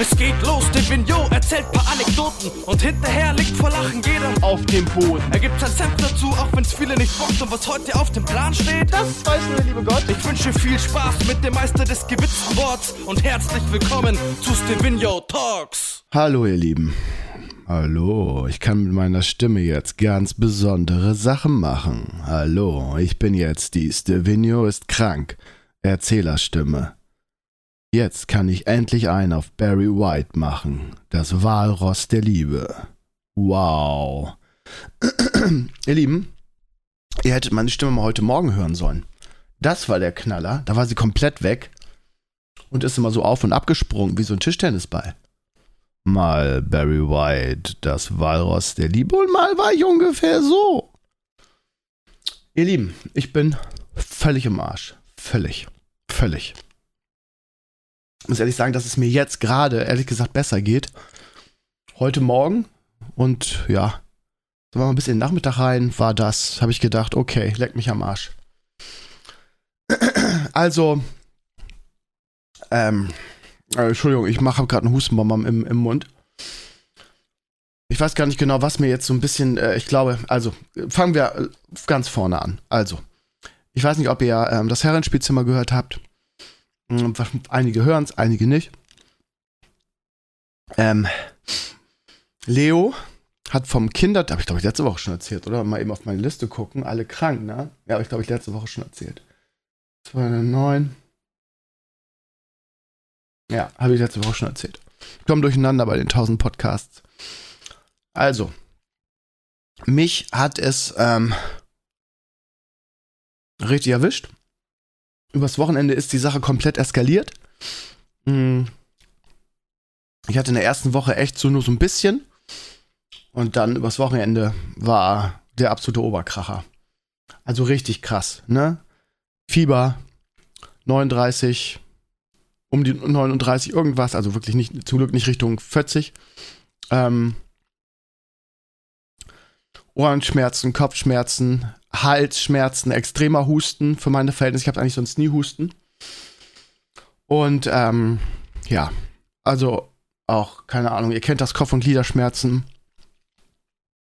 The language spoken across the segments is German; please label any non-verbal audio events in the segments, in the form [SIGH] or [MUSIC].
Es geht los, der Vignot erzählt paar Anekdoten und hinterher liegt vor Lachen jeder auf dem Boden. Er gibt sein Senf dazu, auch wenn's viele nicht bockt und was heute auf dem Plan steht, das weiß nur der liebe Gott. Ich wünsche viel Spaß mit dem Meister des gewitzten Worts und herzlich willkommen zu Stevino Talks. Hallo ihr Lieben. Hallo, ich kann mit meiner Stimme jetzt ganz besondere Sachen machen. Hallo, ich bin jetzt die Stevino ist krank. Erzählerstimme. Jetzt kann ich endlich ein auf Barry White machen. Das Walross der Liebe. Wow. [CLEARS THROAT] Ihr Lieben, ihr hättet meine Stimme mal heute Morgen hören sollen. Das war der Knaller. Da war sie komplett weg und ist immer so auf und ab gesprungen wie so ein Tischtennisball. Mal Barry White, das Walross der Liebe und mal war ich ungefähr so. Ihr Lieben, ich bin völlig im Arsch. Völlig. Völlig. Muss ehrlich sagen, dass es mir jetzt gerade, ehrlich gesagt, besser geht. Heute Morgen und ja, so war mal ein bisschen Nachmittag rein, war das, habe ich gedacht, okay, leck mich am Arsch. [CLEARS THROAT] Also, ähm, äh, Entschuldigung, ich mache gerade einen Hustenbomber im, im Mund. Ich weiß gar nicht genau, was mir jetzt so ein bisschen, äh, ich glaube, also fangen wir äh, ganz vorne an. Also, ich weiß nicht, ob ihr ähm, das Herrenspielzimmer gehört habt. Hm, einige hören es, einige nicht. Ähm, Leo hat vom Kinder, habe ich glaube ich letzte Woche schon erzählt, oder? Mal eben auf meine Liste gucken, alle krank, ne? Ja, habe ich glaube ich letzte Woche schon erzählt. 209. Ja, habe ich letzte Woche schon erzählt. Ich komme durcheinander bei den 1000 Podcasts. Also, mich hat es ähm, richtig erwischt. Übers Wochenende ist die Sache komplett eskaliert. Hm. Ich hatte in der ersten Woche echt so nur so ein bisschen. Und dann übers Wochenende war der absolute Oberkracher. Also richtig krass, ne? Fieber 39, um die 39 irgendwas, also wirklich nicht, zum Glück nicht Richtung 40. Ähm, Ohrenschmerzen, Kopfschmerzen, Halsschmerzen, extremer Husten für meine Verhältnisse. Ich habe eigentlich sonst nie Husten. Und ähm, ja, also auch, keine Ahnung, ihr kennt das Kopf- und Gliederschmerzen,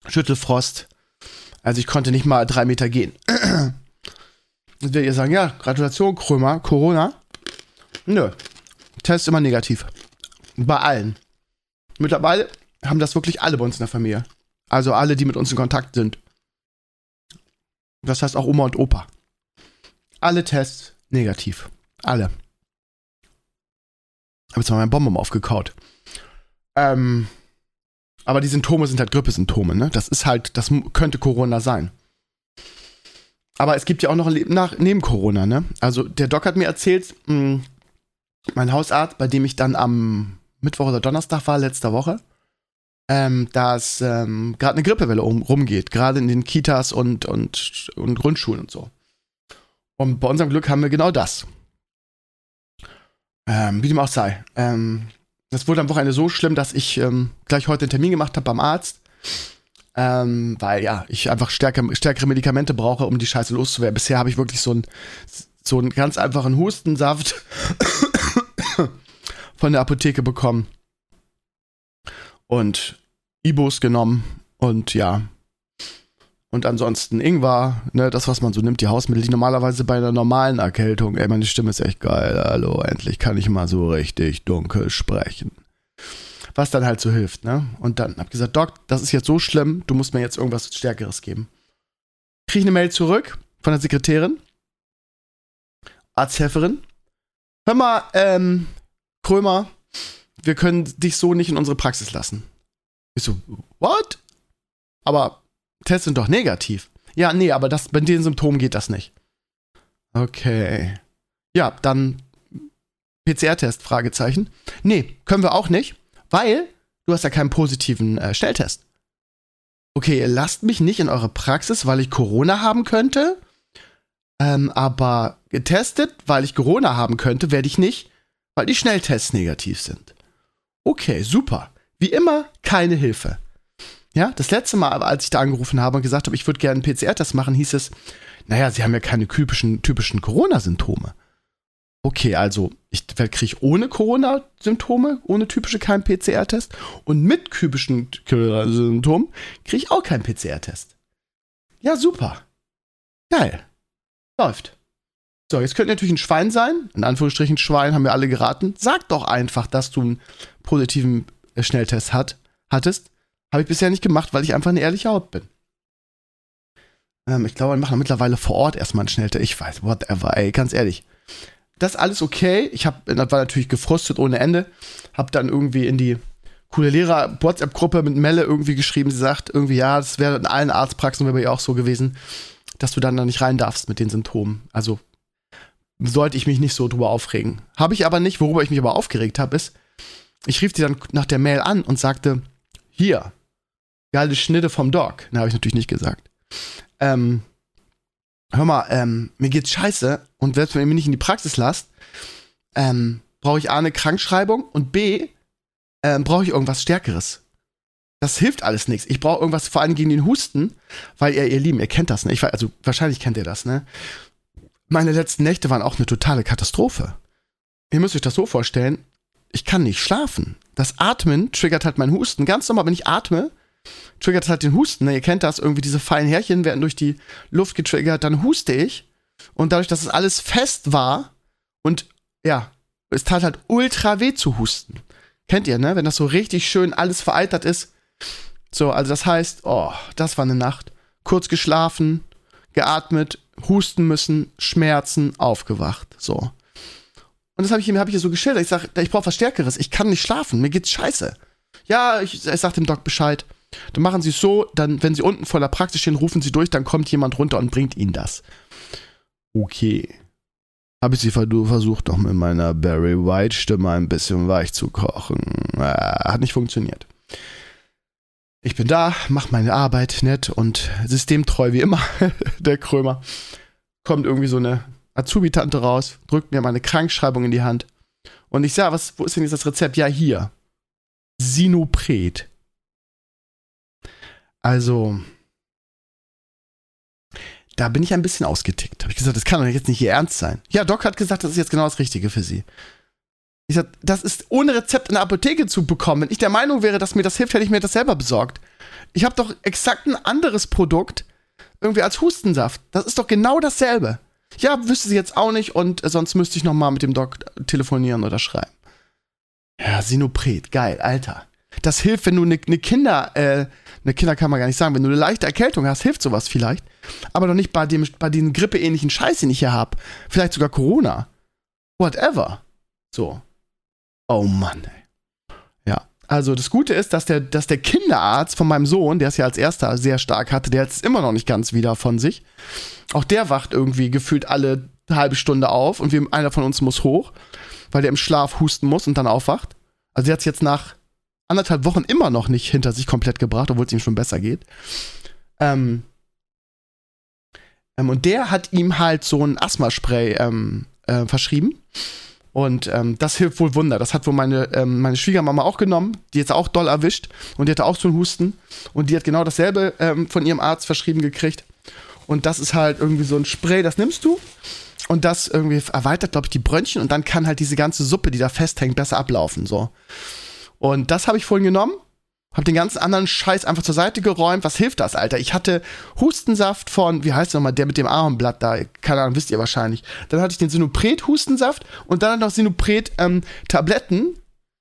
Schüttelfrost. Also ich konnte nicht mal drei Meter gehen. [CLEARS THROAT] Und ihr sagen, ja, Gratulation, Krömer, Corona. Nö, Test immer negativ. Bei allen. Mittlerweile haben das wirklich alle bei uns in der Familie. Also alle, die mit uns in Kontakt sind. Das heißt auch Oma und Opa. Alle Tests negativ. Alle. Habe jetzt mal meinen Bonbon aufgekaut. Ähm, aber die Symptome sind halt Grippesymptome, ne? Das ist halt, das könnte Corona sein. Aber es gibt ja auch noch nach, neben Corona, ne? Also der Doc hat mir erzählt, mh, hm, mein Hausarzt, bei dem ich dann am Mittwoch oder Donnerstag war, letzter Woche, ähm, dass ähm, gerade eine Grippewelle um, rumgeht, gerade in den Kitas und, und, und Grundschulen und so. Und bei unserem Glück haben wir genau das. Ähm, wie dem auch sei. Ähm, das wurde am Wochenende so schlimm, dass ich ähm, gleich heute einen Termin gemacht habe beim Arzt. Ähm, weil ja, ich einfach stärker, stärkere Medikamente brauche, um die Scheiße loszuwerden. Bisher habe ich wirklich so einen so einen ganz einfachen Hustensaft [COUGHS] von der Apotheke bekommen und Ibos genommen und ja. Und ansonsten Ingwer, ne, das, was man so nimmt, die Hausmittel, die normalerweise bei einer normalen Erkältung, ey, meine Stimme ist echt geil, hallo, endlich kann ich mal so richtig dunkel sprechen. Was dann halt so hilft, ne? Und dann hab gesagt, Doc, das ist jetzt so schlimm, du musst mir jetzt irgendwas Stärkeres geben. Krieg ich eine Mail zurück von der Sekretärin, Arzthelferin. Hör mal, ähm, Krömer, wir können dich so nicht in unsere Praxis lassen. Ich so, what? Aber Tests sind doch negativ. Ja, nee, aber das, bei den Symptomen geht das nicht. Okay. Ja, dann PCR-Test, Fragezeichen. Nee, können wir auch nicht, weil du hast ja keinen positiven äh, Stelltest. Okay, ihr lasst mich nicht in eure Praxis, weil ich Corona haben könnte. Ähm, aber getestet, weil ich Corona haben könnte, werde ich nicht, weil die Schnelltests negativ sind. Okay, super. Wie immer, keine Hilfe. Ja, das letzte Mal, als ich da angerufen habe und gesagt habe, ich würde gerne einen PCR-Test machen, hieß es, naja, Sie haben ja keine typischen, typischen Corona-Symptome. okay, also ich kriege ohne Corona-Symptome, ohne typische keinen PCR-Test und mit typischen Symptomen kriege ich auch keinen PCR-Test. Ja, super. Geil. Läuft. So, jetzt könnte natürlich ein Schwein sein. In Anführungsstrichen Schwein haben wir alle geraten. Sag doch einfach, dass du einen positiven äh, Schnelltest hat, hattest. Habe ich bisher nicht gemacht, weil ich einfach eine ehrliche Haut bin. Ähm, ich glaube, wir machen mittlerweile vor Ort erstmal einen Schnelltest. Ich weiß, whatever, ey, ganz ehrlich. Das ist alles okay. Ich hab, das war natürlich gefrustet ohne Ende. Hab dann irgendwie in die coole Lehrer-WhatsApp-Gruppe mit Melle irgendwie geschrieben. Sie sagt irgendwie, ja, das wäre in allen Arztpraxen wäre ihr auch so gewesen, dass du dann da nicht rein darfst mit den Symptomen. Also sollte ich mich nicht so drüber aufregen. Habe ich aber nicht. Worüber ich mich aber aufgeregt habe, ist, ich rief die dann nach der Mail an und sagte, hier, geile Schnitte vom Doc. Ne, habe ich natürlich nicht gesagt. Ähm, hör mal, ähm, mir geht's scheiße und selbst wenn ihr mich nicht in die Praxis lasst, ähm, brauche ich A, eine Krankschreibung und B, ähm, brauche ich irgendwas Stärkeres. Das hilft alles nichts. Ich brauche irgendwas vor allem gegen den Husten, weil ihr, ihr Lieben, ihr kennt das, ne? Ich, also wahrscheinlich kennt ihr das, ne? Meine letzten Nächte waren auch eine totale Katastrophe. Ihr müsst euch das so vorstellen, ich kann nicht schlafen. Das Atmen triggert halt meinen Husten. Ganz normal, wenn ich atme, triggert halt den Husten. Ihr kennt das, irgendwie diese feinen Härchen werden durch die Luft getriggert, dann huste ich. Und dadurch, dass es alles fest war und ja, es tat halt ultra weh zu husten. Kennt ihr, ne? Wenn das so richtig schön alles vereitert ist. So, also das heißt, oh, das war eine Nacht. Kurz geschlafen, geatmet, husten müssen, Schmerzen, aufgewacht. So. Und das habe ich ihm hab ich so geschildert. Ich sage, ich brauche was Stärkeres. Ich kann nicht schlafen. Mir geht's scheiße. Ja, ich, ich sag dem Doc Bescheid. Dann machen Sie es so, dann, wenn Sie unten vor der Praxis stehen, rufen Sie durch, dann kommt jemand runter und bringt Ihnen das. Okay. Habe ich sie versucht, noch mit meiner Barry White Stimme ein bisschen weich zu kochen. Äh, hat nicht funktioniert. Ich bin da, mach meine Arbeit nett und systemtreu wie immer. [LAUGHS] der Krömer kommt irgendwie so eine Azubi-Tante raus, drückt mir meine Krankschreibung in die Hand. Und ich sage, wo ist denn jetzt das Rezept? Ja, hier. Sinopret. Also, da bin ich ein bisschen ausgetickt. Habe ich gesagt, das kann doch jetzt nicht Ihr Ernst sein. Ja, Doc hat gesagt, das ist jetzt genau das Richtige für Sie. Ich sag, das ist ohne Rezept in der Apotheke zu bekommen. Wenn ich der Meinung wäre, dass mir das hilft, hätte ich mir das selber besorgt. Ich habe doch exakt ein anderes Produkt irgendwie als Hustensaft. Das ist doch genau dasselbe. Ja, wüsste sie jetzt auch nicht und äh, sonst müsste ich noch mal mit dem Doc telefonieren oder schreiben. Ja, Sinopret, geil, Alter. Das hilft, wenn du eine ne Kinder, äh, eine Kinder kann man gar nicht sagen, wenn du eine leichte Erkältung hast, hilft sowas vielleicht. Aber doch nicht bei dem, bei den grippeähnlichen Scheiß, den ich hier habe. Vielleicht sogar Corona. Whatever. So. Oh Mann, ey. Ja. Also das Gute ist, dass der, dass der Kinderarzt von meinem Sohn, der es ja als erster sehr stark hatte, der ist immer noch nicht ganz wieder von sich. Auch der wacht irgendwie gefühlt alle halbe Stunde auf und wir, einer von uns muss hoch, weil der im Schlaf husten muss und dann aufwacht. Also der hat es jetzt nach anderthalb Wochen immer noch nicht hinter sich komplett gebracht, obwohl es ihm schon besser geht. Ähm, ähm, und der hat ihm halt so ein Asthmaspray ähm, äh, verschrieben. Und ähm, das hilft wohl Wunder. Das hat wohl meine, ähm, meine Schwiegermama auch genommen. Die jetzt auch doll erwischt. Und die hatte auch so einen Husten. Und die hat genau dasselbe ähm, von ihrem Arzt verschrieben gekriegt. Und das ist halt irgendwie so ein Spray, das nimmst du. Und das irgendwie erweitert, glaube ich, die Brönnchen. Und dann kann halt diese ganze Suppe, die da festhängt, besser ablaufen. So. Und das habe ich vorhin genommen. Hab den ganzen anderen Scheiß einfach zur Seite geräumt. Was hilft das, Alter? Ich hatte Hustensaft von, wie heißt der nochmal, der mit dem Ahornblatt da, keine Ahnung, wisst ihr wahrscheinlich. Dann hatte ich den Sinopret-Hustensaft und dann noch Sinopret-Tabletten, ähm,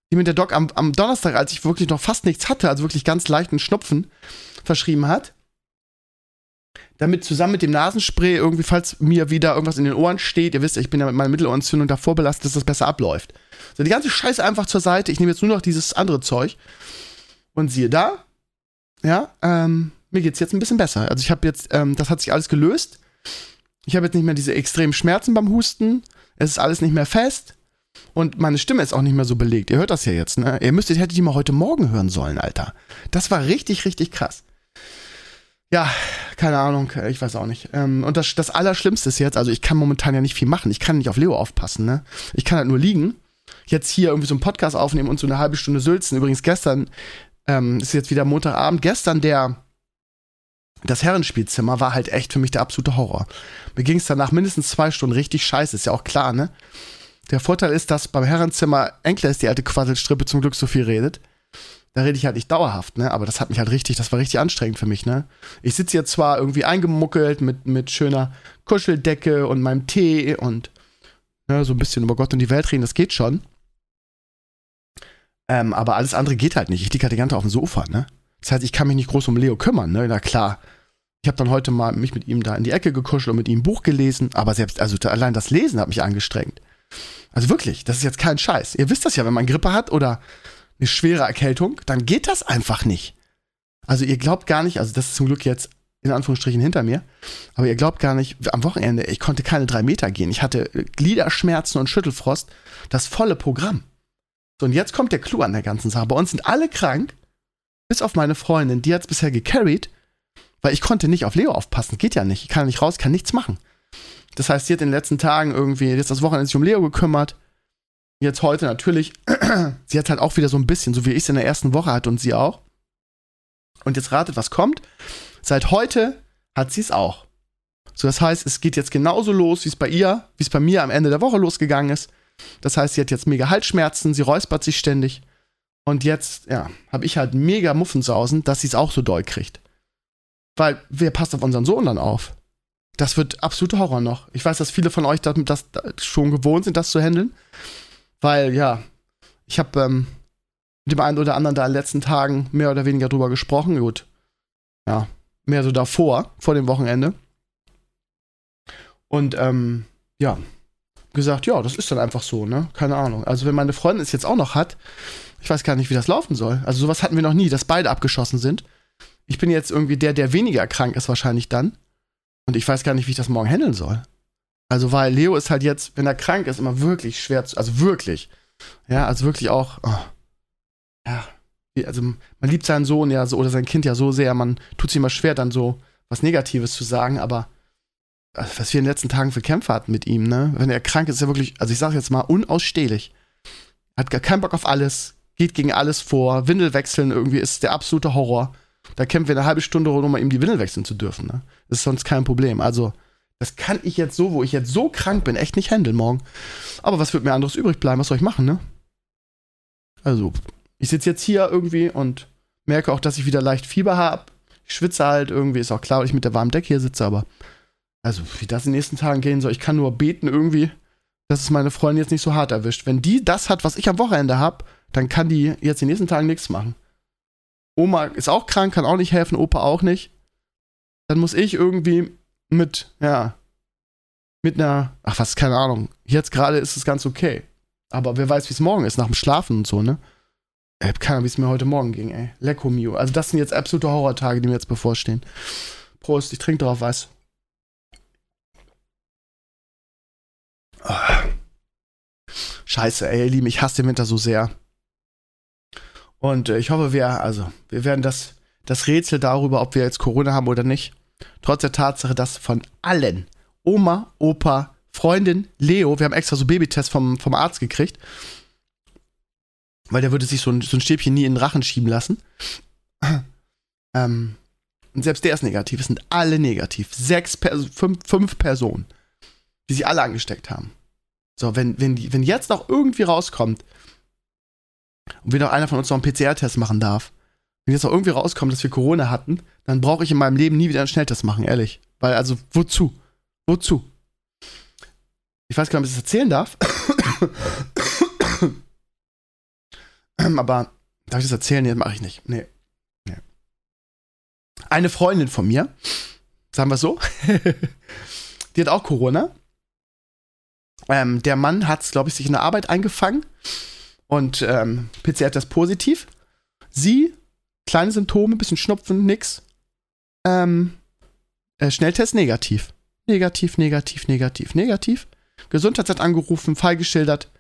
die mir der Doc am, am Donnerstag, als ich wirklich noch fast nichts hatte, also wirklich ganz leichten Schnupfen, verschrieben hat. Damit zusammen mit dem Nasenspray irgendwie, falls mir wieder irgendwas in den Ohren steht, ihr wisst, ich bin ja mit meiner Mittelohrentzündung davor belastet, dass das besser abläuft. So, die ganze Scheiße einfach zur Seite. Ich nehme jetzt nur noch dieses andere Zeug. Und siehe da, ja, ähm, mir geht's jetzt ein bisschen besser. Also ich habe jetzt, ähm, das hat sich alles gelöst. Ich habe jetzt nicht mehr diese extremen Schmerzen beim Husten. Es ist alles nicht mehr fest. Und meine Stimme ist auch nicht mehr so belegt. Ihr hört das ja jetzt, ne? Ihr müsstet, hättet die mal heute Morgen hören sollen, Alter. Das war richtig, richtig krass. Ja, keine Ahnung, äh, ich weiß auch nicht. Ähm, und das, das Allerschlimmste ist jetzt, also ich kann momentan ja nicht viel machen. Ich kann nicht auf Leo aufpassen, ne? Ich kann halt nur liegen. Jetzt hier irgendwie so einen Podcast aufnehmen und so eine halbe Stunde sülzen. Übrigens gestern ähm, ist jetzt wieder Montagabend, gestern der das Herrenspielzimmer war halt echt für mich der absolute Horror. Mir ging es danach mindestens zwei Stunden richtig scheiße, ist ja auch klar, ne? Der Vorteil ist, dass beim Herrenzimmer Enkler ist die alte Quasselstrippe zum Glück so viel redet. Da rede ich halt nicht dauerhaft, ne? Aber das hat mich halt richtig, das war richtig anstrengend für mich, ne? Ich sitze hier zwar irgendwie eingemuckelt mit, mit schöner Kuscheldecke und meinem Tee und ne, so ein bisschen über Gott und die Welt reden, das geht schon. Ähm, aber alles andere geht halt nicht. Ich liege halt die ganze Zeit auf dem Sofa, ne? Das heißt, ich kann mich nicht groß um Leo kümmern, ne? Na klar. Ich habe dann heute mal mich mit ihm da in die Ecke gekuschelt und mit ihm ein Buch gelesen, aber selbst, also allein das Lesen hat mich angestrengt. Also wirklich, das ist jetzt kein Scheiß. Ihr wisst das ja, wenn man Grippe hat oder eine schwere Erkältung, dann geht das einfach nicht. Also ihr glaubt gar nicht, also das ist zum Glück jetzt in Anführungsstrichen hinter mir, aber ihr glaubt gar nicht, am Wochenende, ich konnte keine drei Meter gehen. Ich hatte Gliederschmerzen und Schüttelfrost, das volle Programm. So, und jetzt kommt der Clou an der ganzen Sache. Bei uns sind alle krank, bis auf meine Freundin, die hat es bisher gecarried, weil ich konnte nicht auf Leo aufpassen. Geht ja nicht. Ich kann nicht raus, kann nichts machen. Das heißt, sie hat in den letzten Tagen irgendwie jetzt das Wochenende sich um Leo gekümmert. Jetzt heute natürlich. [CLEARS THROAT] sie hat halt auch wieder so ein bisschen, so wie ich es in der ersten Woche hatte und sie auch. Und jetzt ratet, was kommt. Seit heute hat sie es auch. So, das heißt, es geht jetzt genauso los, wie es bei ihr, wie es bei mir am Ende der Woche losgegangen ist. Das heißt, sie hat jetzt mega Halsschmerzen, sie räuspert sich ständig. Und jetzt, ja, habe ich halt mega Muffensausen, dass sie es auch so doll kriegt. Weil, wer passt auf unseren Sohn dann auf? Das wird absoluter Horror noch. Ich weiß, dass viele von euch das, das schon gewohnt sind, das zu handeln. Weil, ja, ich habe ähm, mit dem einen oder anderen da in den letzten Tagen mehr oder weniger drüber gesprochen. Gut. Ja, mehr so davor, vor dem Wochenende. Und, ähm, ja, gesagt, ja, das ist dann einfach so, ne? Keine Ahnung. Also, wenn meine Freundin es jetzt auch noch hat, ich weiß gar nicht, wie das laufen soll. Also, sowas hatten wir noch nie, dass beide abgeschossen sind. Ich bin jetzt irgendwie der, der weniger krank ist, wahrscheinlich dann. Und ich weiß gar nicht, wie ich das morgen handeln soll. Also, weil Leo ist halt jetzt, wenn er krank ist, immer wirklich schwer zu, also wirklich. Ja, also wirklich auch, oh, ja, also man liebt seinen Sohn ja so oder sein Kind ja so sehr, man tut sich immer schwer, dann so was Negatives zu sagen, aber was wir in den letzten Tagen für Kämpfe hatten mit ihm, ne? Wenn er krank ist, ist er wirklich, also ich sage jetzt mal, unausstehlich. Hat gar keinen Bock auf alles, geht gegen alles vor, Windel wechseln irgendwie ist der absolute Horror. Da kämpfen wir eine halbe Stunde, um mal ihm die Windel wechseln zu dürfen, ne? Das ist sonst kein Problem. Also, das kann ich jetzt so, wo ich jetzt so krank bin, echt nicht handeln morgen. Aber was wird mir anderes übrig bleiben? Was soll ich machen, ne? Also, ich sitze jetzt hier irgendwie und merke auch, dass ich wieder leicht Fieber habe. Ich schwitze halt irgendwie, ist auch klar, weil ich mit der warmen Decke hier sitze, aber also, wie das in den nächsten Tagen gehen soll, ich kann nur beten irgendwie, dass es meine Freundin jetzt nicht so hart erwischt. Wenn die das hat, was ich am Wochenende habe, dann kann die jetzt in den nächsten Tagen nichts machen. Oma ist auch krank, kann auch nicht helfen, Opa auch nicht. Dann muss ich irgendwie mit, ja, mit einer, ach was, keine Ahnung. Jetzt gerade ist es ganz okay. Aber wer weiß, wie es morgen ist, nach dem Schlafen und so, ne? Ich hab keine Ahnung, wie es mir heute Morgen ging, ey. Lecco mio. Also das sind jetzt absolute Horrortage, die mir jetzt bevorstehen. Prost, ich trinke drauf was. Oh. Scheiße, ey, ihr Lieben, ich hasse den Winter so sehr. Und äh, ich hoffe, wir, also, wir werden das, das Rätsel darüber, ob wir jetzt Corona haben oder nicht, trotz der Tatsache, dass von allen, Oma, Opa, Freundin, Leo, wir haben extra so Babytests vom, vom Arzt gekriegt, weil der würde sich so ein, so ein Stäbchen nie in den Rachen schieben lassen. [CLEARS THROAT] ähm, und selbst der ist negativ. Es sind alle negativ. Sechs, fünf, fünf Personen, die sich alle angesteckt haben. So, wenn, wenn, wenn jetzt noch irgendwie rauskommt, und auch einer von uns noch einen PCR-Test machen darf, wenn jetzt noch irgendwie rauskommt, dass wir Corona hatten, dann brauche ich in meinem Leben nie wieder einen Schnelltest machen, ehrlich. Weil, also, wozu? Wozu? Ich weiß gar nicht, ob ich das erzählen darf. [COUGHS] Aber darf ich das erzählen? Nee, mache ich nicht. Nee. nee. Eine Freundin von mir, sagen wir so, [LAUGHS] die hat auch Corona. Ähm, der Mann hat es, glaube ich, sich in der Arbeit eingefangen und ähm, PCR-Test positiv. Sie, kleine Symptome, bisschen Schnupfen, nix. Ähm, äh, Schnelltest negativ. Negativ, negativ, negativ, negativ. Gesundheitsamt angerufen, Fall geschildert.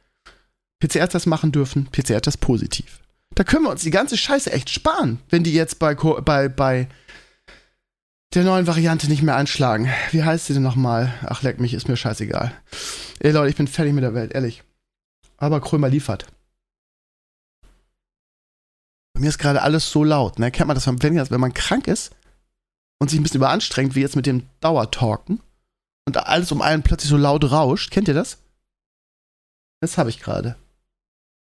PCR-Test machen dürfen, PCR-Test positiv. Da können wir uns die ganze Scheiße echt sparen, wenn die jetzt bei, bei, bei der neuen Variante nicht mehr anschlagen. Wie heißt sie denn nochmal? Ach, leck mich, ist mir scheißegal. Ey Leute, ich bin fertig mit der Welt, ehrlich. Aber Krömer liefert. Bei mir ist gerade alles so laut, ne? Kennt man das, wenn, wenn man krank ist und sich ein bisschen überanstrengt, wie jetzt mit dem Dauertalken und alles um einen plötzlich so laut rauscht? Kennt ihr das? Das habe ich gerade.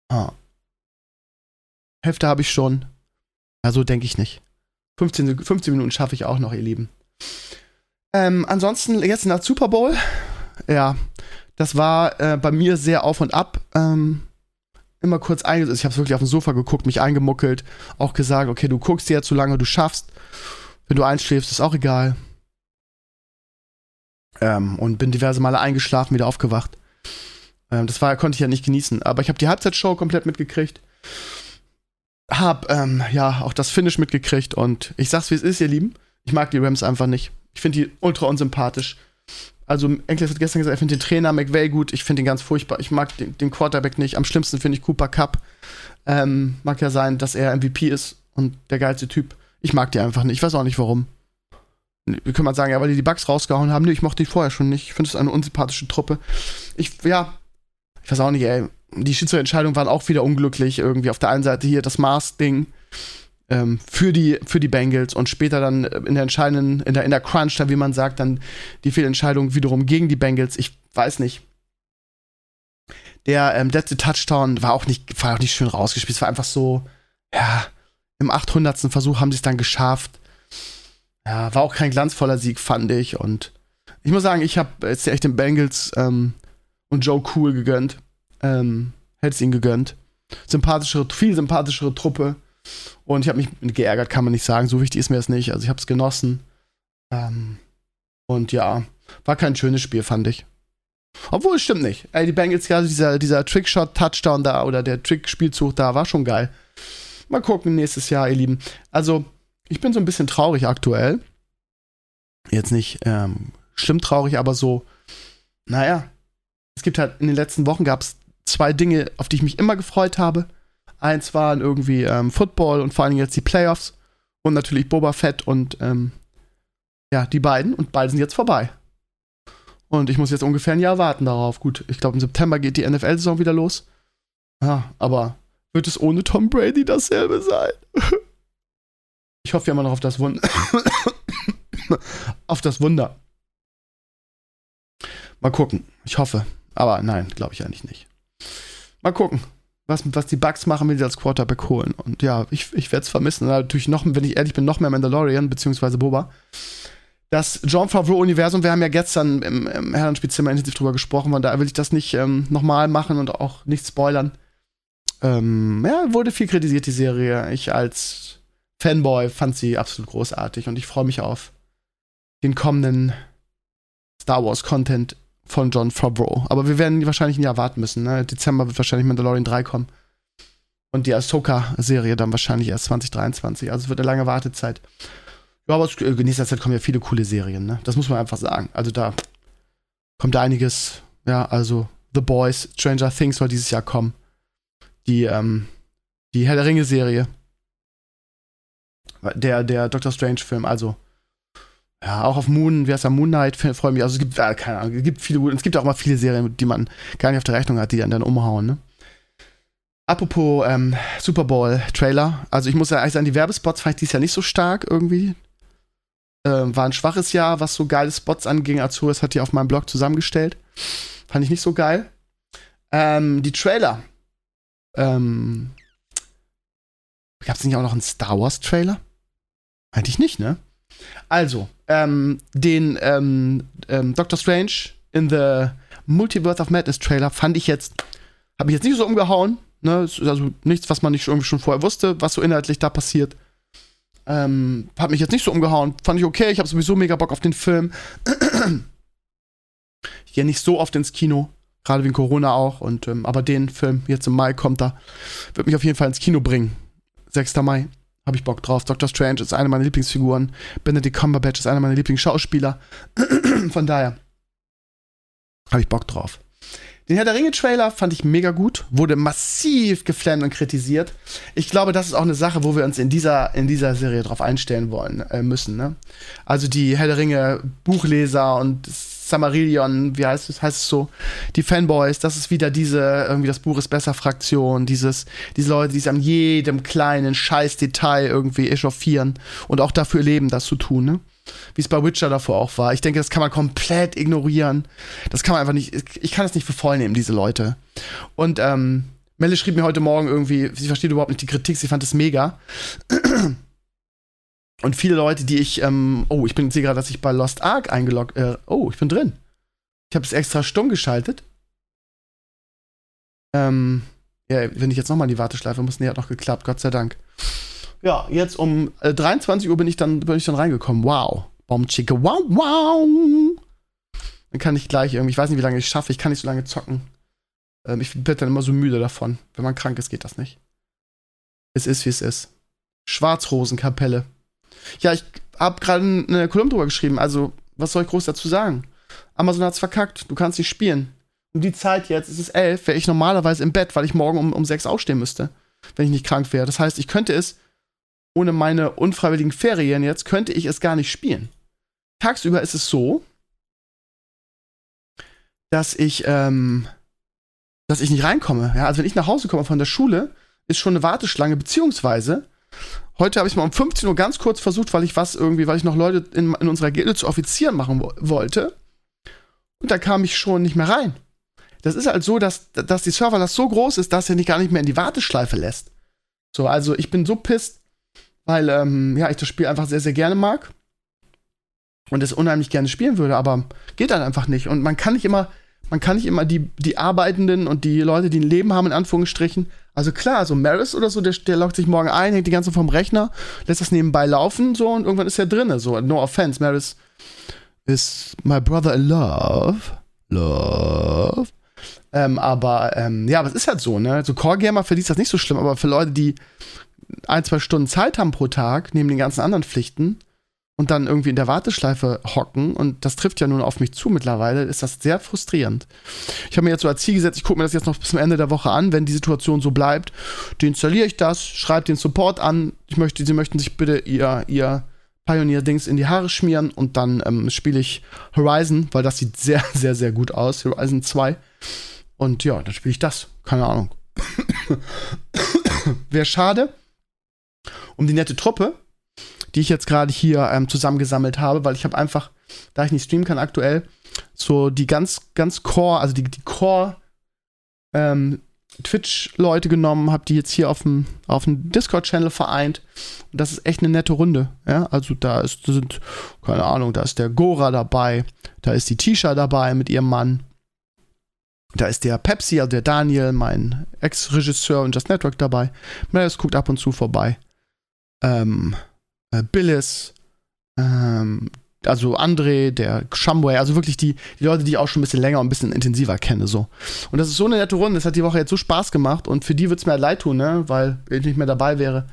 Ah. Hälfte habe ich schon. Also denke ich nicht. 15, 15 Minuten schaffe ich auch noch, ihr Lieben. Ähm, ansonsten, jetzt nach Super Bowl. Ja, das war äh, bei mir sehr auf und ab. Ähm, immer kurz eingesetzt. Ich habe wirklich auf dem Sofa geguckt, mich eingemuckelt, auch gesagt, okay, du guckst jetzt, solange du schaffst. Wenn du einschläfst, ist auch egal. Ähm, und bin diverse Male eingeschlafen, wieder aufgewacht. Ähm, das war, konnte ich ja nicht genießen. Aber ich habe die Halbzeitshow komplett mitgekriegt. Hab, ähm, ja, auch das Finish mitgekriegt. Und ich sag's, wie es ist, ihr Lieben. Ich mag die Rams einfach nicht. Ich finde die ultra unsympathisch. Also, Enkles hat gestern gesagt, er findet den Trainer McVay gut. Ich finde ihn ganz furchtbar. Ich mag den, den Quarterback nicht. Am schlimmsten finde ich Cooper Cup. Ähm, mag ja sein, dass er MVP ist und der geilste Typ. Ich mag die einfach nicht. Ich weiß auch nicht warum. Wir können mal sagen, ja, weil die die Bugs rausgehauen haben. Nee, ich mochte die vorher schon nicht. Ich finde es eine unsympathische Truppe. Ich, ja, ich weiß auch nicht, ey. Die Schiedsrichterentscheidungen waren auch wieder unglücklich. Irgendwie auf der einen Seite hier das Mars-Ding ähm, für, die, für die Bengals und später dann in der entscheidenden, in der, in der Crunch, dann, wie man sagt, dann die Fehlentscheidung wiederum gegen die Bengals. Ich weiß nicht. Der ähm, letzte Touchdown war auch nicht, war auch nicht schön rausgespielt. Es war einfach so, ja, im 800. Versuch haben sie es dann geschafft. Ja, war auch kein glanzvoller Sieg, fand ich. Und ich muss sagen, ich habe jetzt echt den Bengals ähm, und Joe Cool gegönnt. Ähm, hätte es ihnen gegönnt. Sympathischere, viel sympathischere Truppe. Und ich habe mich geärgert, kann man nicht sagen. So wichtig ist mir das nicht. Also ich habe es genossen. Ähm, und ja, war kein schönes Spiel, fand ich. Obwohl, stimmt nicht. Ey, die Bengals, gerade dieser, dieser Trickshot-Touchdown da oder der Trick-Spielzug da war schon geil. Mal gucken nächstes Jahr, ihr Lieben. Also, ich bin so ein bisschen traurig aktuell. Jetzt nicht ähm, schlimm traurig, aber so, naja. Es gibt halt, in den letzten Wochen gab es zwei Dinge, auf die ich mich immer gefreut habe. Eins waren irgendwie ähm, Football und vor Dingen jetzt die Playoffs. Und natürlich Boba Fett und ähm, ja, die beiden. Und beide sind jetzt vorbei. Und ich muss jetzt ungefähr ein Jahr warten darauf. Gut, ich glaube, im September geht die NFL-Saison wieder los. Ja, aber wird es ohne Tom Brady dasselbe sein? [LAUGHS] ich hoffe ja immer noch auf das Wunder. [COUGHS] auf das Wunder. Mal gucken. Ich hoffe. Aber nein, glaube ich eigentlich nicht. Mal gucken was, was die Bugs machen, wenn sie als Quarterback holen. Und ja, ich, ich werde es vermissen. Natürlich noch, wenn ich ehrlich bin, noch mehr Mandalorian, beziehungsweise Boba. Das John Favreau-Universum, wir haben ja gestern im, im Herrenspielzimmer intensiv drüber gesprochen, von daher will ich das nicht ähm, nochmal machen und auch nicht spoilern. Ähm, ja, wurde viel kritisiert, die Serie. Ich als Fanboy fand sie absolut großartig und ich freue mich auf den kommenden Star Wars-Content von John Favreau. Aber wir werden wahrscheinlich ein Jahr warten müssen. Ne? Dezember wird wahrscheinlich Mandalorian 3 kommen. Und die Ahsoka-Serie dann wahrscheinlich erst 2023. Also es wird eine lange Wartezeit. Ja, aber in nächster Zeit kommen ja viele coole Serien, ne? Das muss man einfach sagen. Also da kommt einiges. Ja, also The Boys, Stranger Things soll dieses Jahr kommen. Die, ähm, die Herr der Ringe-Serie. Der, der Doctor Strange-Film, also ja, auch auf Moon, wie heißt der, Moon Knight, freue mich. Also es gibt, äh, keine Ahnung, es gibt viele, es gibt auch mal viele Serien, die man gar nicht auf der Rechnung hat, die dann umhauen, ne? Apropos ähm, Super Bowl Trailer, also ich muss ja eigentlich sagen, die Werbespots fand ich dieses Jahr nicht so stark irgendwie. Ähm, war ein schwaches Jahr, was so geile Spots anging. Azuris hat die auf meinem Blog zusammengestellt. Fand ich nicht so geil. Ähm, die Trailer. Ähm, Gab es nicht auch noch einen Star Wars Trailer? Eigentlich nicht, ne? Also, ähm, den ähm, ähm, Doctor Strange in the Multiverse of Madness Trailer fand ich jetzt, habe ich jetzt nicht so umgehauen. Ne? Also nichts, was man nicht irgendwie schon vorher wusste, was so inhaltlich da passiert. Ähm, hat mich jetzt nicht so umgehauen. Fand ich okay. Ich habe sowieso mega Bock auf den Film. [CLEARS THROAT] ich gehe nicht so oft ins Kino, gerade wegen Corona auch. Und ähm, aber den Film jetzt im Mai kommt da, wird mich auf jeden Fall ins Kino bringen. 6. Mai habe ich Bock drauf. Doctor Strange ist eine meiner Lieblingsfiguren. Benedict Cumberbatch ist einer meiner Lieblingsschauspieler. [CLEARS THROAT] Von daher habe ich Bock drauf. Den Herr der Ringe-Trailer fand ich mega gut, wurde massiv geflammt und kritisiert. Ich glaube, das ist auch eine Sache, wo wir uns in dieser, in dieser Serie drauf einstellen wollen äh, müssen. Ne? Also die Herr der Ringe-Buchleser und Samarillion, wie heißt es, heißt es so, die Fanboys, das ist wieder diese, irgendwie das Buch ist besser Fraktion, dieses, diese Leute, die sich an jedem kleinen Scheißdetail irgendwie echauffieren und auch dafür leben, das zu tun, ne? Wie es bei Witcher davor auch war. Ich denke, das kann man komplett ignorieren. Das kann man einfach nicht, ich kann das nicht für voll nehmen, diese Leute. Und ähm, Melle schrieb mir heute Morgen irgendwie, sie versteht überhaupt nicht die Kritik, sie fand es mega. Und viele Leute, die ich, ähm, oh, ich bin sehe gerade, dass ich bei Lost Ark eingeloggt, äh, oh, ich bin drin. Ich habe es extra stumm geschaltet. Ähm, ja, wenn ich jetzt nochmal in die Warteschleife muss, nee, hat noch geklappt, Gott sei Dank. Ja, jetzt um äh, 23 Uhr bin ich dann, bin ich dann reingekommen. Wow. Bombchicke, wow, wow. Dann kann ich gleich irgendwie, ich weiß nicht, wie lange ich schaffe, ich kann nicht so lange zocken. Ähm, ich werde dann immer so müde davon. Wenn man krank ist, geht das nicht. Es ist, wie es ist. Schwarzrosenkapelle. Ja, ich habe gerade eine Kolumne drüber geschrieben. Also, was soll ich groß dazu sagen? Amazon hat's verkackt. Du kannst nicht spielen. Um die Zeit jetzt, es ist elf, wäre ich normalerweise im Bett, weil ich morgen um, um sechs aufstehen müsste, wenn ich nicht krank wäre. Das heißt, ich könnte es, ohne meine unfreiwilligen Ferien jetzt, könnte ich es gar nicht spielen. Tagsüber ist es so, dass ich, ähm, dass ich nicht reinkomme. Ja, also wenn ich nach Hause komme von der Schule, ist schon eine Warteschlange, beziehungsweise heute habe ich mal um 15 Uhr ganz kurz versucht, weil ich was irgendwie, weil ich noch Leute in, in unserer Gilde zu Offizieren machen wo wollte. Und da kam ich schon nicht mehr rein. Das ist halt so, dass, dass die Server das so groß ist, dass er nicht gar nicht mehr in die Warteschleife lässt. So, also ich bin so pisst, weil ähm, ja, ich das Spiel einfach sehr, sehr gerne mag und es unheimlich gerne spielen würde, aber geht dann einfach nicht. Und man kann nicht immer, man kann nicht immer die, die Arbeitenden und die Leute, die ein Leben haben, in Anführungsstrichen. Also klar, so Maris oder so, der, der loggt sich morgen ein, hängt die ganze vom Rechner, lässt das nebenbei laufen, so, und irgendwann ist er drinne, so. No offense, Maris ist my brother in love. Love. Ähm, aber ähm, ja, aber es ist halt so, ne? So Core Gamer ist das nicht so schlimm, aber für Leute, die ein, zwei Stunden Zeit haben pro Tag, neben den ganzen anderen Pflichten, und dann irgendwie in der Warteschleife hocken, und das trifft ja nun auf mich zu mittlerweile, ist das sehr frustrierend. Ich habe mir jetzt so als Ziel gesetzt, ich gucke mir das jetzt noch bis zum Ende der Woche an, wenn die Situation so bleibt, deinstalliere ich das, schreibe den Support an, ich möchte, sie möchten sich bitte ihr, ihr Pioneer-Dings in die Haare schmieren und dann ähm, spiele ich Horizon, weil das sieht sehr, [LAUGHS] sehr, sehr gut aus, Horizon 2. Und ja, dann spiele ich das. Keine Ahnung. [COUGHS] Wäre schade um die nette Truppe, die ich jetzt gerade hier ähm, zusammengesammelt habe, weil ich habe einfach, da ich nicht streamen kann aktuell, so die ganz, ganz Core, also die, die Core ähm, Twitch-Leute genommen, habe die jetzt hier auf dem, auf dem Discord-Channel vereint. Und das ist echt eine nette Runde. Ja? Also da ist, sind, keine Ahnung, da ist der Gora dabei, da ist die Tisha dabei mit ihrem Mann. Da ist der Pepsi, also der Daniel, mein Ex-Regisseur und Just Network dabei. Melis guckt ab und zu vorbei. Ähm, äh, Billis, ähm, also André, der Shumway, also wirklich die, die Leute, die ich auch schon ein bisschen länger und ein bisschen intensiver kenne, so. Und das ist so eine nette Runde, das hat die Woche jetzt so Spaß gemacht und für die wird es mir leid tun, ne, weil ich nicht mehr dabei wäre.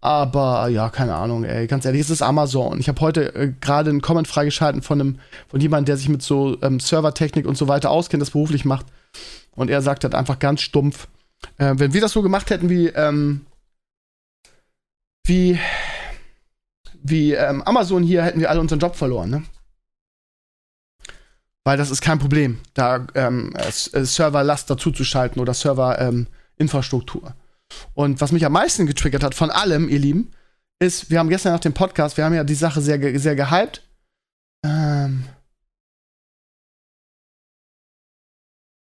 Aber ja, keine Ahnung, ey, ganz ehrlich, es ist Amazon. Ich habe heute äh, gerade einen Comment freigeschalten von einem, von jemandem, der sich mit so ähm, Servertechnik und so weiter auskennt, das beruflich macht. Und er sagt halt einfach ganz stumpf, äh, wenn wir das so gemacht hätten wie, ähm, wie, wie ähm, Amazon hier, hätten wir alle unseren Job verloren, ne? Weil das ist kein Problem, da ähm, äh, Serverlast dazuzuschalten oder Serverinfrastruktur. Ähm, und was mich am meisten getriggert hat von allem, ihr Lieben, ist, wir haben gestern nach dem Podcast, wir haben ja die Sache sehr, sehr gehypt. Ähm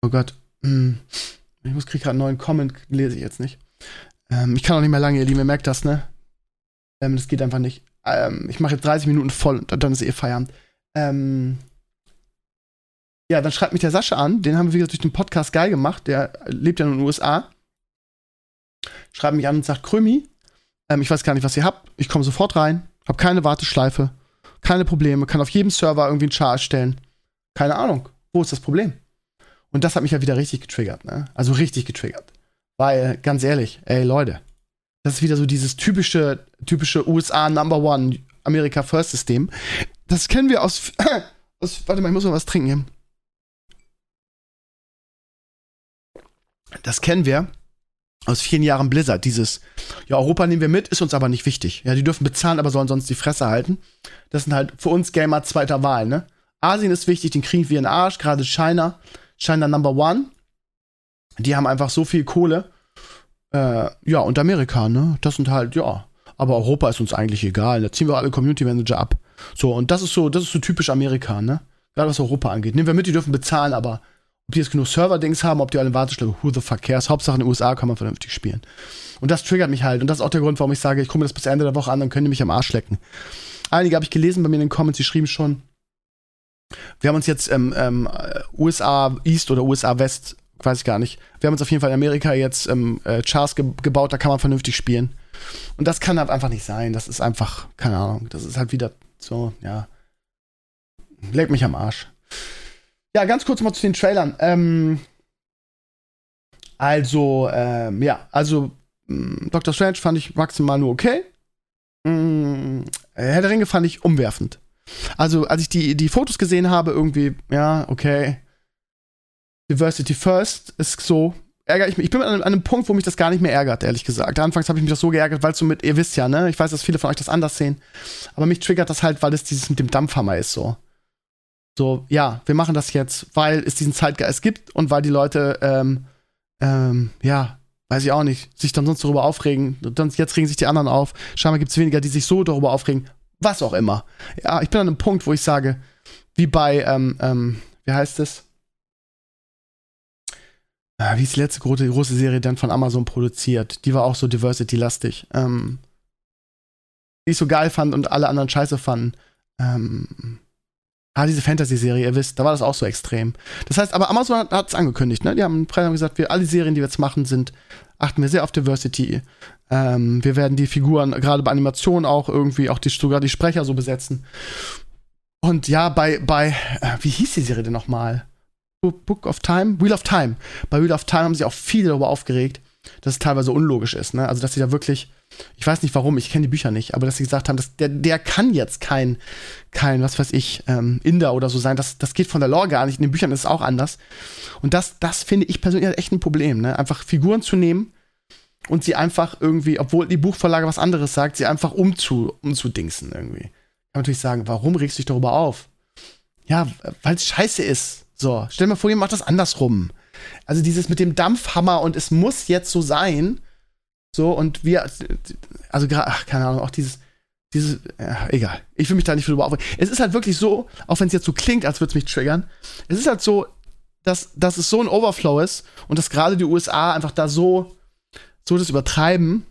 oh Gott. Hm. Ich muss krieg gerade einen neuen Comment, lese ich jetzt nicht. Ähm, ich kann auch nicht mehr lange, ihr Lieben, ihr merkt das, ne? Ähm, das geht einfach nicht. Ähm, ich mache jetzt 30 Minuten voll und dann ist eh Feierabend. Ähm ja, dann schreibt mich der Sascha an, den haben wir wieder durch den Podcast geil gemacht, der lebt ja in den USA schreibt mich an und sagt, Krömi, ähm, ich weiß gar nicht, was ihr habt. Ich komme sofort rein, habe keine Warteschleife, keine Probleme, kann auf jedem Server irgendwie einen Char erstellen. Keine Ahnung, wo ist das Problem? Und das hat mich ja wieder richtig getriggert, ne? Also richtig getriggert. Weil, ganz ehrlich, ey Leute, das ist wieder so dieses typische, typische USA Number One America First System. Das kennen wir aus, [COUGHS] aus warte mal, ich muss mal was trinken. Das kennen wir aus vielen Jahren Blizzard. Dieses, ja, Europa nehmen wir mit, ist uns aber nicht wichtig. Ja, die dürfen bezahlen, aber sollen sonst die Fresse halten. Das sind halt für uns Gamer zweiter Wahl, ne? Asien ist wichtig, den kriegen wir in den Arsch, gerade China. China Number One. Die haben einfach so viel Kohle. Äh, ja, und Amerika, ne? Das sind halt, ja. Aber Europa ist uns eigentlich egal. Da ziehen wir alle Community Manager ab. So, und das ist so, das ist so typisch Amerika, ne? Gerade was Europa angeht. Nehmen wir mit, die dürfen bezahlen, aber ob die jetzt genug Server-Dings haben, ob die alle Warteschlange, who the fuck cares. Hauptsache in den USA kann man vernünftig spielen. Und das triggert mich halt. Und das ist auch der Grund, warum ich sage, ich gucke mir das bis Ende der Woche an, dann können die mich am Arsch lecken. Einige habe ich gelesen bei mir in den Comments, die schrieben schon, wir haben uns jetzt ähm, ähm, USA East oder USA West, weiß ich gar nicht. Wir haben uns auf jeden Fall in Amerika jetzt ähm, äh, Chars ge gebaut, da kann man vernünftig spielen. Und das kann halt einfach nicht sein. Das ist einfach, keine Ahnung, das ist halt wieder so, ja. Leck mich am Arsch. Ja, ganz kurz mal zu den Trailern. Ähm, also, ähm, ja, also mm, Doctor Strange fand ich maximal nur okay. Mm, Herr der Ringe fand ich umwerfend. Also, als ich die, die Fotos gesehen habe, irgendwie, ja, okay. Diversity First ist so, ärgere ich mich. Ich bin an einem, an einem, Punkt, wo mich das gar nicht mehr ärgert, ehrlich gesagt. Anfangs habe ich mich das so geärgert, weil so mit, ihr wisst ja, ne? Ich weiß, dass viele von euch das anders sehen. Aber mich triggert das halt, weil es dieses mit dem Dampfhammer ist so. So, ja, wir machen das jetzt, weil es diesen Zeitgeist gibt und weil die Leute, ähm, ähm, ja, weiß ich auch nicht, sich dann sonst darüber aufregen. Dann, jetzt regen sich die anderen auf. Scheinbar gibt es weniger, die sich so darüber aufregen. Was auch immer. Ja, ich bin an einem Punkt, wo ich sage, wie bei, ähm, ähm, wie heißt es? Ah, wie ist die letzte große, große Serie dann von Amazon produziert? Die war auch so Diversity-lastig. Ähm, die ich so geil fand und alle anderen scheiße fanden. Ähm, ah, diese Fantasy-Serie, ihr wisst, da war das auch so extrem. Das heißt, aber Amazon hat es angekündigt, ne? Die haben gesagt, wir alle Serien, die wir jetzt machen, sind, achten wir sehr auf Diversity. Ähm, wir werden die Figuren, gerade bei Animationen auch irgendwie, auch die, sogar die Sprecher so besetzen. Und ja, bei, bei, äh, wie hieß die Serie denn nochmal? Book of Time? Wheel of Time. Bei Wheel of Time haben sie auch viele darüber aufgeregt, dass es teilweise unlogisch ist. Ne? Also, dass sie da wirklich, ich weiß nicht warum, ich kenne die Bücher nicht, aber dass sie gesagt haben, dass der, der kann jetzt kein, kein, was weiß ich, ähm, Inder oder so sein. Das, das geht von der Lore gar nicht. In den Büchern ist es auch anders. Und das, das finde ich persönlich echt ein Problem. Ne? Einfach Figuren zu nehmen und sie einfach irgendwie, obwohl die Buchvorlage was anderes sagt, sie einfach umzu, umzudingsen irgendwie. Kann man natürlich sagen, warum regst du dich darüber auf? Ja, weil es scheiße ist. So, stell dir mal vor, ihr macht das andersrum. Also dieses mit dem Dampfhammer und es muss jetzt so sein. So, und wir, also gerade, keine Ahnung, auch dieses, dieses, ja, egal. Ich will mich da nicht drüber aufregen. Es ist halt wirklich so, auch wenn es jetzt so klingt, als würde es mich triggern, es ist halt so, dass, dass es so ein Overflow ist und dass gerade die USA einfach da so, so das übertreiben,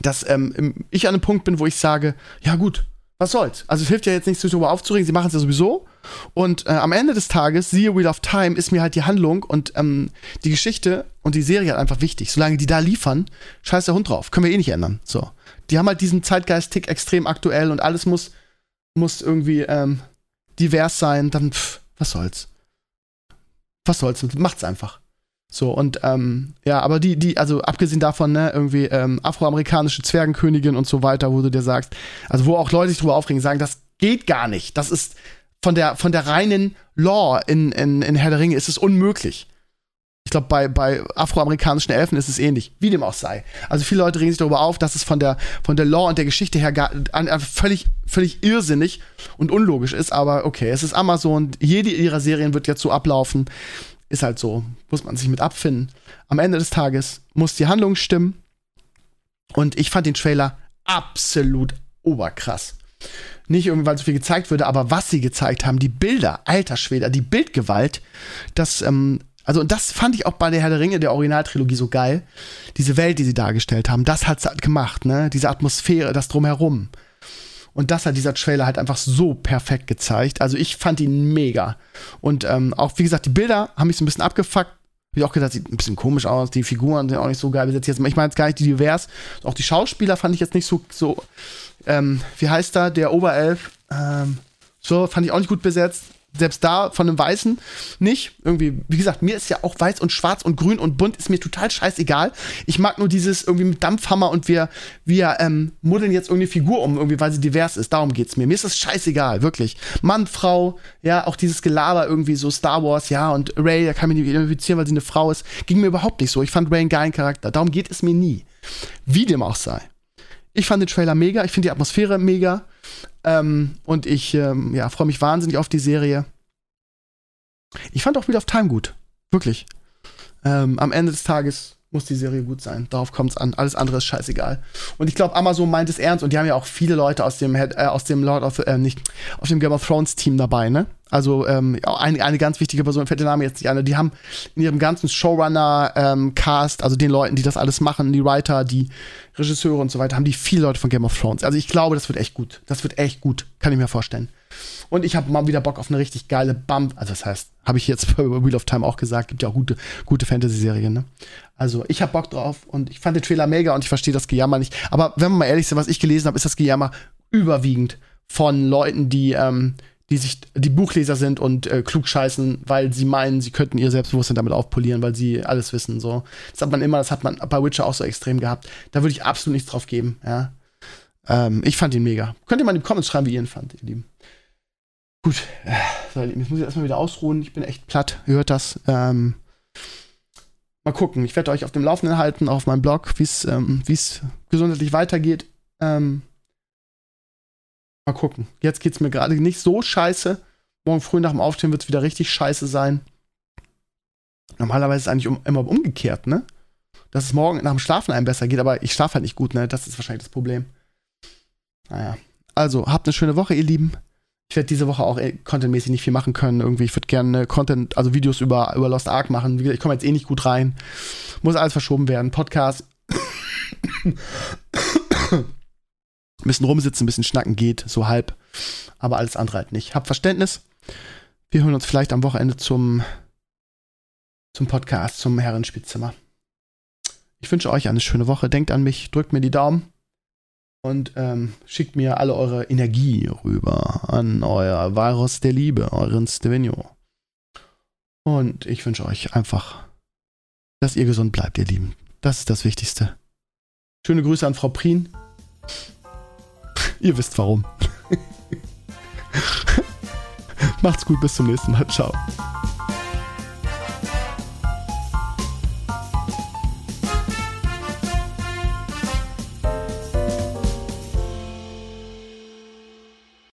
dass ähm, ich an einem Punkt bin, wo ich sage, ja gut, was soll's? Also es hilft ja jetzt nicht, sich darüber aufzuregen, sie machen es ja sowieso. Und äh, am Ende des Tages, siehe Wheel of Time, ist mir halt die Handlung und ähm, die Geschichte und die Serie halt einfach wichtig. Solange die da liefern, scheiß der Hund drauf. Können wir eh nicht ändern. So. Die haben halt diesen Zeitgeist-Tick extrem aktuell und alles muss, muss irgendwie ähm, divers sein. Dann, pff, was soll's? Was soll's? Macht's einfach. So, und ähm, ja, aber die, die, also abgesehen davon, ne, irgendwie ähm, afroamerikanische Zwergenkönigin und so weiter, wo du dir sagst, also wo auch Leute sich drüber aufregen, sagen, das geht gar nicht. Das ist von der, von der reinen Law in, in, in Herr der Ringe ist es unmöglich. Ich glaube, bei, bei afroamerikanischen Elfen ist es ähnlich, wie dem auch sei. Also viele Leute regen sich darüber auf, dass es von der, von der Law und der Geschichte her gar, an, völlig, völlig irrsinnig und unlogisch ist, aber okay, es ist Amazon, jede ihrer Serien wird jetzt so ablaufen. Ist halt so. Muss man sich mit abfinden. Am Ende des Tages muss die Handlung stimmen. Und ich fand den Trailer absolut oberkrass. Nicht irgendwie, weil so viel gezeigt wurde, aber was sie gezeigt haben, die Bilder, alter Schwede, die Bildgewalt, das, ähm, also das fand ich auch bei der Herr der Ringe, der Originaltrilogie so geil. Diese Welt, die sie dargestellt haben, das hat's halt gemacht, ne? Diese Atmosphäre, das drumherum. Und das hat dieser Trailer halt einfach so perfekt gezeigt. Also ich fand ihn mega. Und ähm, auch, wie gesagt, die Bilder haben mich so ein bisschen abgefuckt. Ich auch gedacht, sieht ein bisschen komisch aus. Die Figuren sind auch nicht so geil besetzt. Ich meine jetzt gar nicht die divers. Auch die Schauspieler fand ich jetzt nicht so, so ähm, wie heißt da, der Oberelf? Ähm, so, fand ich auch nicht gut besetzt selbst da von einem Weißen nicht. Irgendwie, wie gesagt, mir ist ja auch weiß und schwarz und grün und bunt, ist mir total scheißegal. Ich mag nur dieses irgendwie mit Dampfhammer und wir, wir ähm, muddeln jetzt irgendeine Figur um, irgendwie, weil sie divers ist. Darum geht's mir. Mir ist das scheißegal, wirklich. Mann, Frau, ja, auch dieses Gelaber irgendwie so Star Wars, ja, und Ray, da kann mich nicht identifizieren, weil sie eine Frau ist. Ging mir überhaupt nicht so. Ich fand Ray einen geilen Charakter. Darum geht es mir nie. Wie dem auch sei. Ich fand den Trailer mega, ich finde die Atmosphäre mega. Ähm, und ich ähm, ja, freue mich wahnsinnig auf die Serie. Ich fand auch Wheel of Time gut. Wirklich. Ähm, am Ende des Tages muss die Serie gut sein. Darauf kommt es an. Alles andere ist scheißegal. Und ich glaube, Amazon meint es ernst und die haben ja auch viele Leute aus dem, äh, aus dem Lord of, äh, nicht, aus dem Game of Thrones Team dabei, ne? Also ähm, eine, eine ganz wichtige Person, fällt der Name jetzt nicht an, die haben in ihrem ganzen Showrunner-Cast, ähm, also den Leuten, die das alles machen, die Writer, die Regisseure und so weiter, haben die viele Leute von Game of Thrones. Also ich glaube, das wird echt gut. Das wird echt gut, kann ich mir vorstellen. Und ich habe mal wieder Bock auf eine richtig geile Bump. Also das heißt, habe ich jetzt [LAUGHS] bei Wheel of Time auch gesagt, gibt ja auch gute, gute Fantasy-Serien, ne? Also ich habe Bock drauf und ich fand den Trailer mega und ich verstehe das Gejammer nicht. Aber wenn man mal ehrlich ist, was ich gelesen habe, ist das Gejammer überwiegend von Leuten, die, ähm, die sich, die Buchleser sind und äh, klug scheißen, weil sie meinen, sie könnten ihr Selbstbewusstsein damit aufpolieren, weil sie alles wissen. So. Das hat man immer, das hat man bei Witcher auch so extrem gehabt. Da würde ich absolut nichts drauf geben, ja. Ähm, ich fand ihn mega. Könnt ihr mal in die Comments schreiben, wie ihr ihn fand, ihr Lieben. Gut, so, jetzt muss ich erstmal wieder ausruhen. Ich bin echt platt, ihr hört das. Ähm, mal gucken. Ich werde euch auf dem Laufenden halten, auf meinem Blog, wie es ähm, gesundheitlich weitergeht. Ähm, Mal gucken. Jetzt geht es mir gerade nicht so scheiße. Morgen früh nach dem Aufstehen wird es wieder richtig scheiße sein. Normalerweise ist es eigentlich um, immer umgekehrt, ne? Dass es morgen nach dem Schlafen einem besser geht, aber ich schlafe halt nicht gut, ne? Das ist wahrscheinlich das Problem. Naja. Also, habt eine schöne Woche, ihr Lieben. Ich werde diese Woche auch äh, contentmäßig nicht viel machen können. Irgendwie, ich würde gerne Content, also Videos über, über Lost Ark machen. Wie gesagt, ich komme jetzt eh nicht gut rein. Muss alles verschoben werden. Podcast ein bisschen rumsitzen, ein bisschen schnacken geht, so halb. Aber alles andere halt nicht. Habt Verständnis. Wir hören uns vielleicht am Wochenende zum, zum Podcast, zum Herrenspielzimmer. Ich wünsche euch eine schöne Woche. Denkt an mich, drückt mir die Daumen und ähm, schickt mir alle eure Energie rüber an euer Virus der Liebe, euren Stevenio. Und ich wünsche euch einfach, dass ihr gesund bleibt, ihr Lieben. Das ist das Wichtigste. Schöne Grüße an Frau Prien. Ihr wisst warum. [LAUGHS] Macht's gut, bis zum nächsten Mal. Ciao.